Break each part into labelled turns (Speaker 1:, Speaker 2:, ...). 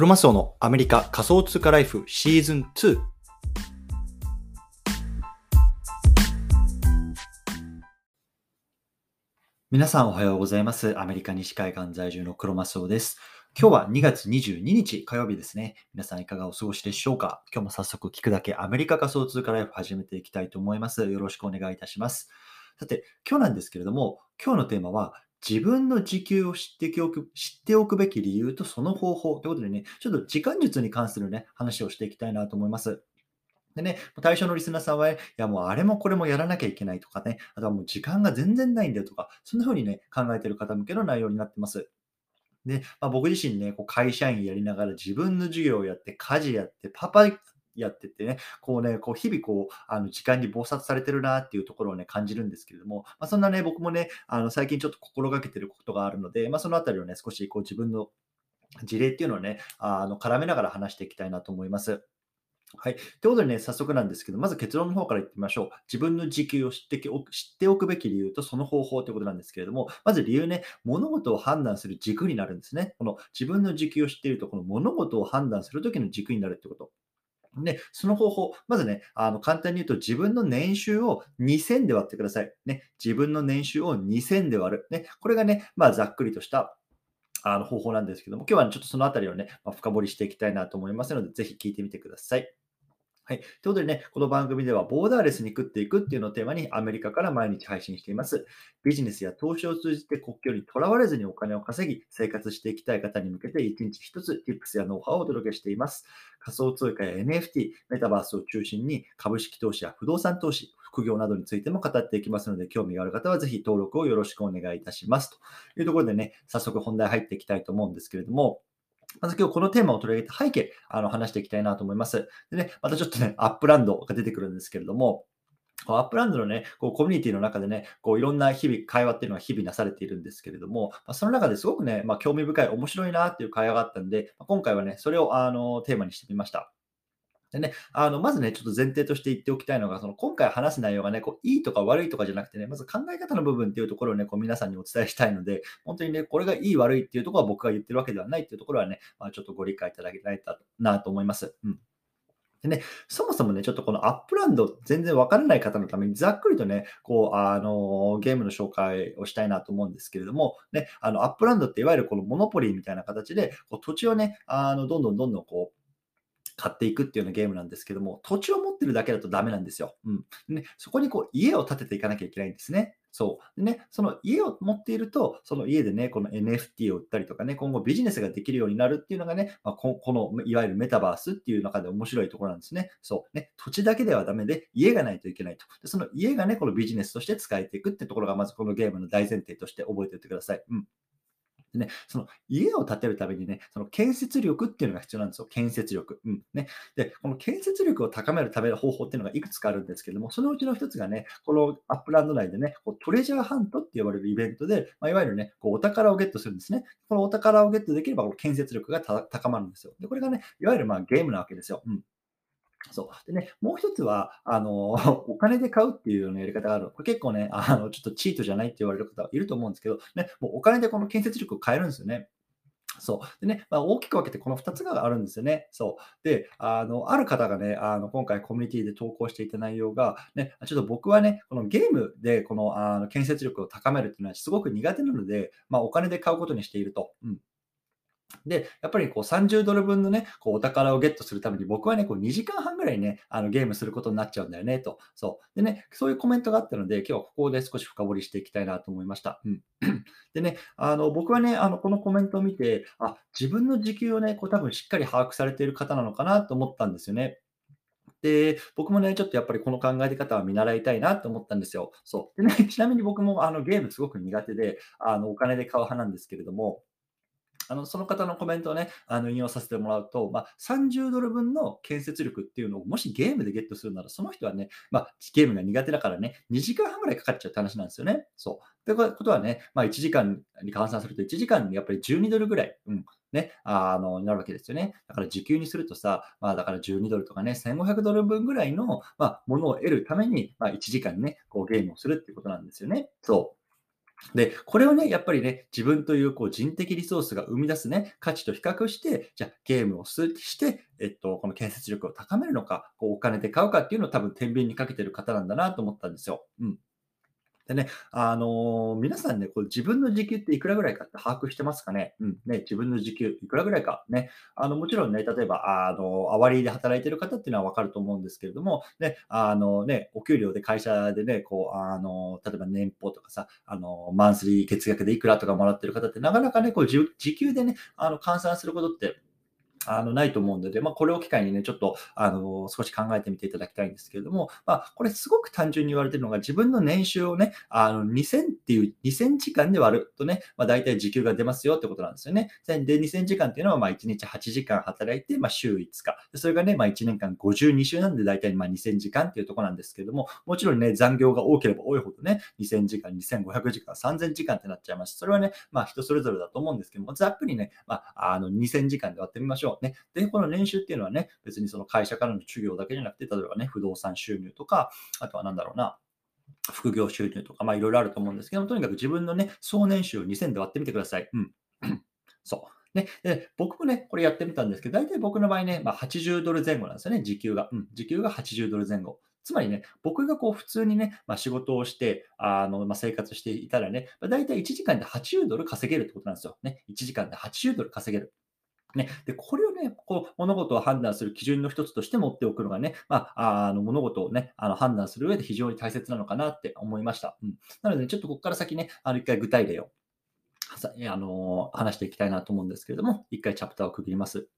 Speaker 1: クロマスオのアメリカ仮想通貨ライフシーズン2。皆さんおはようございます。アメリカ西海岸在住のクロマスオです。今日は2月22日火曜日ですね。皆さんいかがお過ごしでしょうか？今日も早速聞くだけアメリカ仮想通貨ライフ始めていきたいと思います。よろしくお願いいたします。さて、今日なんですけれども、今日のテーマは自分の時給を知っておく知っておくべき理由とその方法ということでね、ちょっと時間術に関するね、話をしていきたいなと思います。でね、対象のリスナーさんは、いやもうあれもこれもやらなきゃいけないとかね、あとはもう時間が全然ないんだよとか、そんな風にね、考えている方向けの内容になってます。で、まあ、僕自身ね、こう会社員やりながら自分の授業をやって、家事やって、パパやっててね、こうね、こう日々こう、あの時間に忙殺されてるなっていうところをね、感じるんですけれども、まあ、そんなね、僕もね、あの最近ちょっと心がけてることがあるので、まあ、そのあたりをね、少しこう自分の事例っていうのをね、あの絡めながら話していきたいなと思います。はい。ということでね、早速なんですけど、まず結論の方から言ってみましょう。自分の時給を知っておく知っておくべき理由とその方法ということなんですけれども、まず理由ね、物事を判断する軸になるんですね。この自分の時給を知っていると、この物事を判断するときの軸になるってこと。で、その方法、まずね、あの簡単に言うと、自分の年収を2000で割ってください。ね、自分の年収を2000で割る。ね、これがね、まあ、ざっくりとしたあの方法なんですけども、今日は、ね、ちょっとそのあたりをね、まあ、深掘りしていきたいなと思いますので、ぜひ聞いてみてください。はい。ということでね、この番組ではボーダーレスに食っていくっていうのをテーマにアメリカから毎日配信しています。ビジネスや投資を通じて国境にとらわれずにお金を稼ぎ、生活していきたい方に向けて一日一つ Tips やノウハウをお届けしています。仮想通貨や NFT、メタバースを中心に株式投資や不動産投資、副業などについても語っていきますので、興味がある方はぜひ登録をよろしくお願いいたします。というところでね、早速本題入っていきたいと思うんですけれども、まず今日このテーマを取り上げた背景、あの話していきたいなと思います。でね、またちょっとね、アップランドが出てくるんですけれども、アップランドのね、こうコミュニティの中でね、こういろんな日々、会話っていうのは日々なされているんですけれども、まあ、その中ですごくね、まあ、興味深い、面白いなっていう会話があったんで、今回はね、それをあのテーマにしてみました。でね、あのまずね、ちょっと前提として言っておきたいのが、その今回話す内容がね、こういいとか悪いとかじゃなくてね、まず考え方の部分っていうところをね、こう皆さんにお伝えしたいので、本当にね、これがいい悪いっていうところは僕が言ってるわけではないっていうところはね、まあ、ちょっとご理解いただけたらなと思います。うんでね、そもそもね、ちょっとこのアップランド全然わからない方のためにざっくりとね、こう、あの、ゲームの紹介をしたいなと思うんですけれども、ね、あの、アップランドっていわゆるこのモノポリーみたいな形で、こう土地をね、あの、どんどんどんどんこう、買っていくっていうようなゲームなんですけども、土地を持ってるだけだとダメなんですよ。うん。ね、そこにこう家を建てていかなきゃいけないんですね。そう。でね、その家を持っていると、その家でね、この NFT を売ったりとかね、今後ビジネスができるようになるっていうのがね、まあ、ここのいわゆるメタバースっていう中で面白いところなんですね。そう。ね、土地だけではダメで、家がないといけないと。でその家がね、このビジネスとして使えていくってところが、まずこのゲームの大前提として覚えておいてください。うん。でね、その家を建てるためにね、その建設力っていうのが必要なんですよ。建設力。うん。ね。で、この建設力を高めるための方法っていうのがいくつかあるんですけども、そのうちの一つがね、このアップランド内でね、こうトレジャーハントって呼ばれるイベントで、まあ、いわゆるね、こうお宝をゲットするんですね。このお宝をゲットできれば、この建設力が高まるんですよ。で、これがね、いわゆるまあゲームなわけですよ。うん。そう。でね、もう一つは、あの、お金で買うっていうようなやり方がある。これ結構ね、あの、ちょっとチートじゃないって言われる方いると思うんですけど、ね、もうお金でこの建設力を買えるんですよね。そう。でね、まあ、大きく分けてこの2つがあるんですよね。そう。で、あの、ある方がね、あの、今回コミュニティで投稿していた内容が、ね、ちょっと僕はね、このゲームでこのあの建設力を高めるっていうのはすごく苦手なので、まあ、お金で買うことにしていると。うん。で、やっぱりこう30ドル分のね、こうお宝をゲットするために僕はね、こう2時間半ぐらいね、あのゲームすることになっちゃうんだよね、と。そう。でね、そういうコメントがあったので、今日はここで少し深掘りしていきたいなと思いました。うん。でね、あの僕はね、あのこのコメントを見て、あ、自分の時給をね、こう多分しっかり把握されている方なのかなと思ったんですよね。で、僕もね、ちょっとやっぱりこの考え方は見習いたいなと思ったんですよ。そう。でね、ちなみに僕もあのゲームすごく苦手で、あのお金で買う派なんですけれども、あのその方のコメントをね、あの引用させてもらうと、まあ、30ドル分の建設力っていうのをもしゲームでゲットするなら、その人はね、まあ、ゲームが苦手だからね、2時間半ぐらいかかっちゃうって話なんですよね。そう。ってことはね、まあ、1時間に換算すると、1時間にやっぱり12ドルぐらい、うん、ね、あの、になるわけですよね。だから時給にするとさ、まあだから12ドルとかね、1500ドル分ぐらいの、まあ、ものを得るために、まあ1時間ね、こうゲームをするっていうことなんですよね。そう。で、これをね、やっぱりね、自分というこう人的リソースが生み出すね、価値と比較して、じゃあゲームを数値して、えっと、この建設力を高めるのか、こうお金で買うかっていうのを多分天秤にかけてる方なんだなと思ったんですよ。うん。でね、あのー、皆さんね、こう自分の時給っていくらぐらいかって把握してますかね？うん、ね、自分の時給いくらぐらいか？ね。あの、もちろんね、例えば、あの、あわりで働いてる方っていうのはわかると思うんですけれども、ね、あのね、お給料で会社でね、こう、あの、例えば年俸とかさ、あの、マンスリー月額でいくらとかもらってる方ってなかなかね、こう、時給でね、あの、換算することってあの、ないと思うので、まあ、これを機会にね、ちょっと、あの、少し考えてみていただきたいんですけれども、まあ、これすごく単純に言われてるのが、自分の年収をね、あの、2000っていう、2000時間で割るとね、まあ、大体時給が出ますよってことなんですよね。で、2000時間っていうのは、まあ、1日8時間働いて、まあ、週5日。それがね、まあ、1年間52週なんで、大体、まあ、2000時間っていうところなんですけれども、もちろんね、残業が多ければ多いほどね、2000時間、2500時間、3000時間ってなっちゃいます。それはね、まあ、人それぞれだと思うんですけども、ざっくりね、まあ、あの、2000時間で割ってみましょうょうね。で、この年収っていうのはね、別にその会社からの授業だけじゃなくて、例えばね、不動産収入とか、あとは何だろうな、副業収入とか、まあいろいろあると思うんですけども、とにかく自分のね、総年収を2000で割ってみてください。うん。そう。ね、で僕もね、これやってみたんですけど、大体僕の場合ね、まあ、80ドル前後なんですよね、時給が。うん、時給が80ドル前後。つまりね、僕がこう普通にね、まあ、仕事をして、あのまあ、生活していたらね、まあ、大体1時間で80ドル稼げるってことなんですよ。ね、1時間で80ドル稼げる。ね、でこれをね、こう物事を判断する基準の一つとして持っておくのがね、まあ、あの物事をね、あの判断する上で非常に大切なのかなって思いました。うん、なので、ね、ちょっとここから先ね、あの一回具体例をあの話していきたいなと思うんですけれども、一回チャプターを区切ります。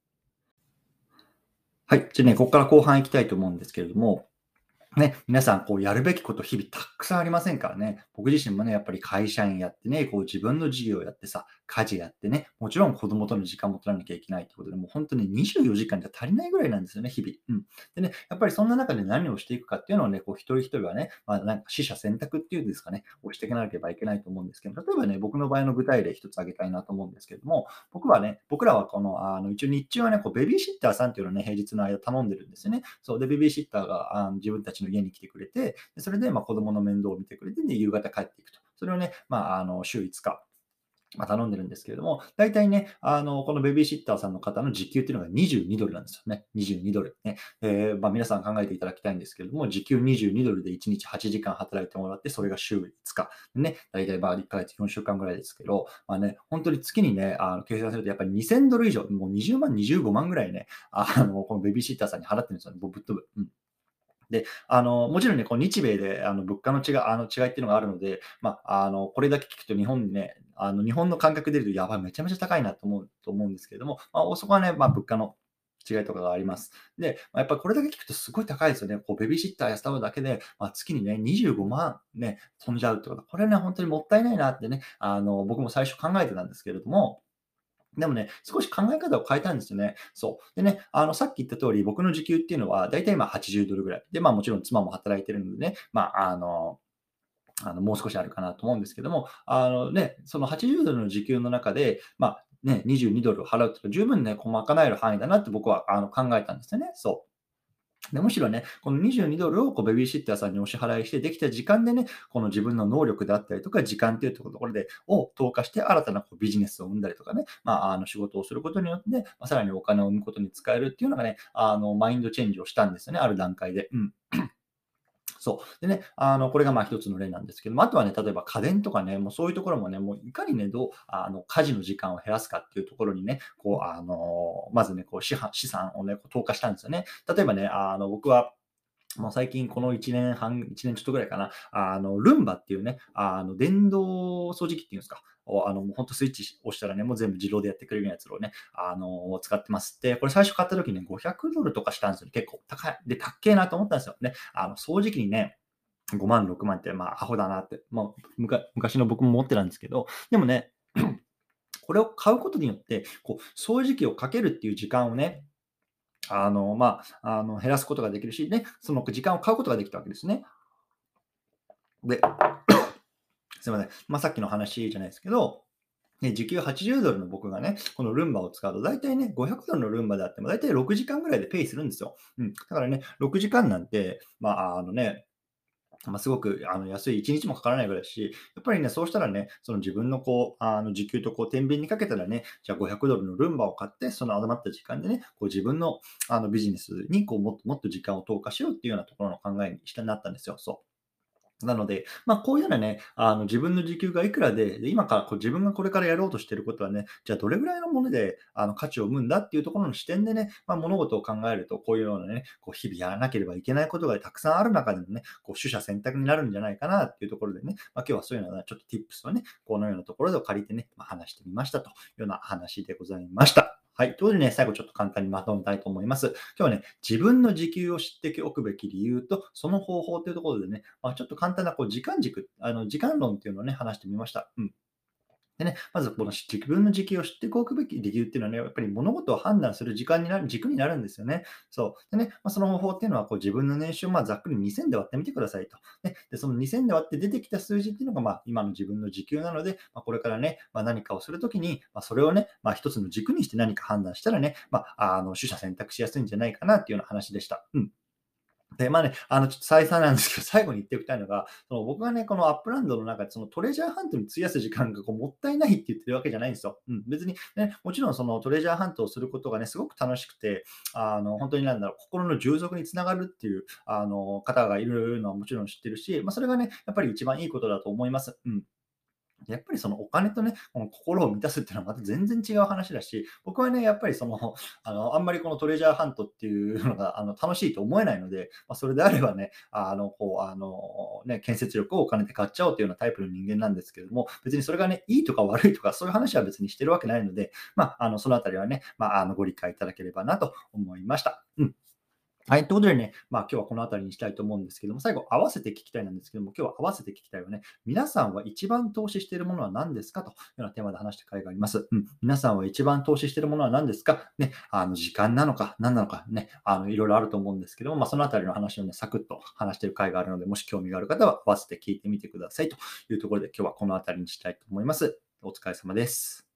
Speaker 1: はい。じゃあね、ここから後半いきたいと思うんですけれども、ね、皆さん、こう、やるべきこと日々たくさんありませんからね。僕自身もね、やっぱり会社員やってね、こう自分の事業やってさ、家事やってね、もちろん子供との時間も取らなきゃいけないってことで、もう本当に24時間じゃ足りないぐらいなんですよね、日々。うん。でね、やっぱりそんな中で何をしていくかっていうのをね、こう、一人一人はね、まあ、なんか死者選択っていうんですかね、をしていかなければいけないと思うんですけど、例えばね、僕の場合の具体例一つ挙げたいなと思うんですけども、僕はね、僕らはこの、あの一応日中はね、こうベビーシッターさんっていうのをね、平日の間頼んでるんですよね。そう。で、ベビーシッターがあの自分たちの家に来てくれて、それでまあ子供の面倒を見てくれて、で、夕方帰っていくと。それをね、まあ、あの週5日、まあ、頼んでるんですけれども、大体ね、あの、このベビーシッターさんの方の時給っていうのが22ドルなんですよね。22ドル。ね。えー、まあ、皆さん考えていただきたいんですけれども、時給22ドルで1日8時間働いてもらって、それが週5日。ね。大体まあ1ヶ月4週間ぐらいですけど、まあね、本当に月にね、あの計算するとやっぱり2000ドル以上、もう20万、25万ぐらいね、あの、このベビーシッターさんに払ってるんですよね。ぶっ飛ぶ。うん。で、あの、もちろんね、こう日米であの物価の違いあの違いっていうのがあるので、まあ、あの、これだけ聞くと日本にね、あの日本の感覚で言うと、やばい、めちゃめちゃ高いなと思うと思うんですけれども、まあ、そこはね、まあ、物価の違いとかがあります。で、まあ、やっぱりこれだけ聞くとすごい高いですよね。こうベビーシッター雇うだけで、まあ、月にね、25万ね、飛んじゃうってこと。これね、本当にもったいないなってね、あの僕も最初考えてたんですけれども、でもね、少し考え方を変えたんですよね。そう。でね、あの、さっき言った通り、僕の時給っていうのは、だいたい今80ドルぐらい。で、まあもちろん妻も働いてるのでね、まあ、あの、あのもう少しあるかなと思うんですけども、あのね、その80ドルの時給の中で、まあね、22ドルを払うとか十分ね、賄える範囲だなって僕はあの考えたんですよね。そう。でむしろね、この22ドルをこうベビーシッターさんにお支払いして、できた時間でね、この自分の能力であったりとか、時間っていうところで、を投下して新たなこうビジネスを生んだりとかね、まあ、あの仕事をすることによって、まあ、さらにお金を生むことに使えるっていうのがね、あのマインドチェンジをしたんですよね、ある段階で。うんそう。でね、あの、これがまあ一つの例なんですけども、あとはね、例えば家電とかね、もうそういうところもね、もういかにね、どう、あの、家事の時間を減らすかっていうところにね、こう、あの、まずね、こう資資産をね、こう投下したんですよね。例えばね、あの、僕は、もう最近この1年半、1年ちょっとぐらいかな、あの、ルンバっていうね、あの、電動掃除機っていうんですか、あの、本当スイッチ押したらね、もう全部自動でやってくれるやつをね、あの、使ってます。で、これ最初買った時ね、500ドルとかしたんですよ、結構高い。で、高えなと思ったんですよね。あの、掃除機にね、5万、6万って、まあ、アホだなって、まあ、昔の僕も持ってたんですけど、でもね、これを買うことによって、こう、掃除機をかけるっていう時間をね、あの、まあ、あの減らすことができるし、ね、その時間を買うことができたわけですね。で、すみません。まあ、さっきの話じゃないですけど、ね、時給80ドルの僕がね、このルンバを使うと、大体ね、500ドルのルンバであっても、大体6時間ぐらいでペイするんですよ。うん。だからね、6時間なんて、まあ、あのね、まあ、すごくあの安い、1日もかからないぐらいだし、やっぱりね、そうしたらね、その自分のこう、あの時給とこう、天秤にかけたらね、じゃあ500ドルのルンバを買って、その余った時間でね、こう自分のあのビジネスにこうもっともっと時間を投下しようっていうようなところの考えにしたなったんですよ。そう。なので、まあ、こういうようなね、あの自分の時給がいくらで、で今からこう自分がこれからやろうとしていることはね、じゃあどれぐらいのものであの価値を生むんだっていうところの視点でね、まあ、物事を考えると、こういうようなね、こう日々やらなければいけないことがたくさんある中でのね、こう取捨選択になるんじゃないかなっていうところでね、まあ、今日はそういうようなちょっと tips をね、このようなところで借りてね、まあ、話してみましたというような話でございました。はい。ということでね、最後ちょっと簡単にまとめたいと思います。今日はね、自分の時給を知っておくべき理由と、その方法というところでね、まあ、ちょっと簡単なこう時間軸、あの時間論っていうのをね、話してみました。うん。でね、まずこの自分の時期を知っておくべき理由っていうのはね、やっぱり物事を判断する時間になる、軸になるんですよね。そう。でね、まあ、その方法っていうのはこう自分の年収をまあざっくり2000で割ってみてくださいと。ね、でその2000で割って出てきた数字っていうのがまあ今の自分の時給なので、まあ、これからね、まあ、何かをするときに、まあ、それをね、まあ、一つの軸にして何か判断したらね、まあ、あの取捨選択しやすいんじゃないかなっていうような話でした。うん。で、まあね、あの、ちょっと再三なんですけど、最後に言っておきたいのが、その僕がね、このアップランドの中で、そのトレジャーハントに費やす時間がこうもったいないって言ってるわけじゃないんですよ。うん、別にね、もちろんそのトレジャーハントをすることがね、すごく楽しくて、あの、本当になんだろう、心の充足につながるっていう、あの、方がいるのはもちろん知ってるし、まあ、それがね、やっぱり一番いいことだと思います。うん。やっぱりそのお金とね、この心を満たすっていうのはまた全然違う話だし、僕はね、やっぱりその、あの、あんまりこのトレジャーハントっていうのがあの楽しいと思えないので、まあ、それであればね、あの、こう、あの、ね、建設力をお金で買っちゃおうっていうようなタイプの人間なんですけれども、別にそれがね、いいとか悪いとか、そういう話は別にしてるわけないので、まあ、あの、そのあたりはね、まあ、あの、ご理解いただければなと思いました。うん。はい。ということでね、まあ今日はこの辺りにしたいと思うんですけども、最後合わせて聞きたいなんですけども、今日は合わせて聞きたいはね、皆さんは一番投資しているものは何ですか？というようなテーマで話した回があります。うん。皆さんは一番投資しているものは何ですか？ね、あの、時間なのか、何なのかね、あの、いろいろあると思うんですけども、まあその辺りの話をね、サクッと話している回があるので、もし興味がある方は合わせて聞いてみてくださいというところで、今日はこの辺りにしたいと思います。お疲れ様です。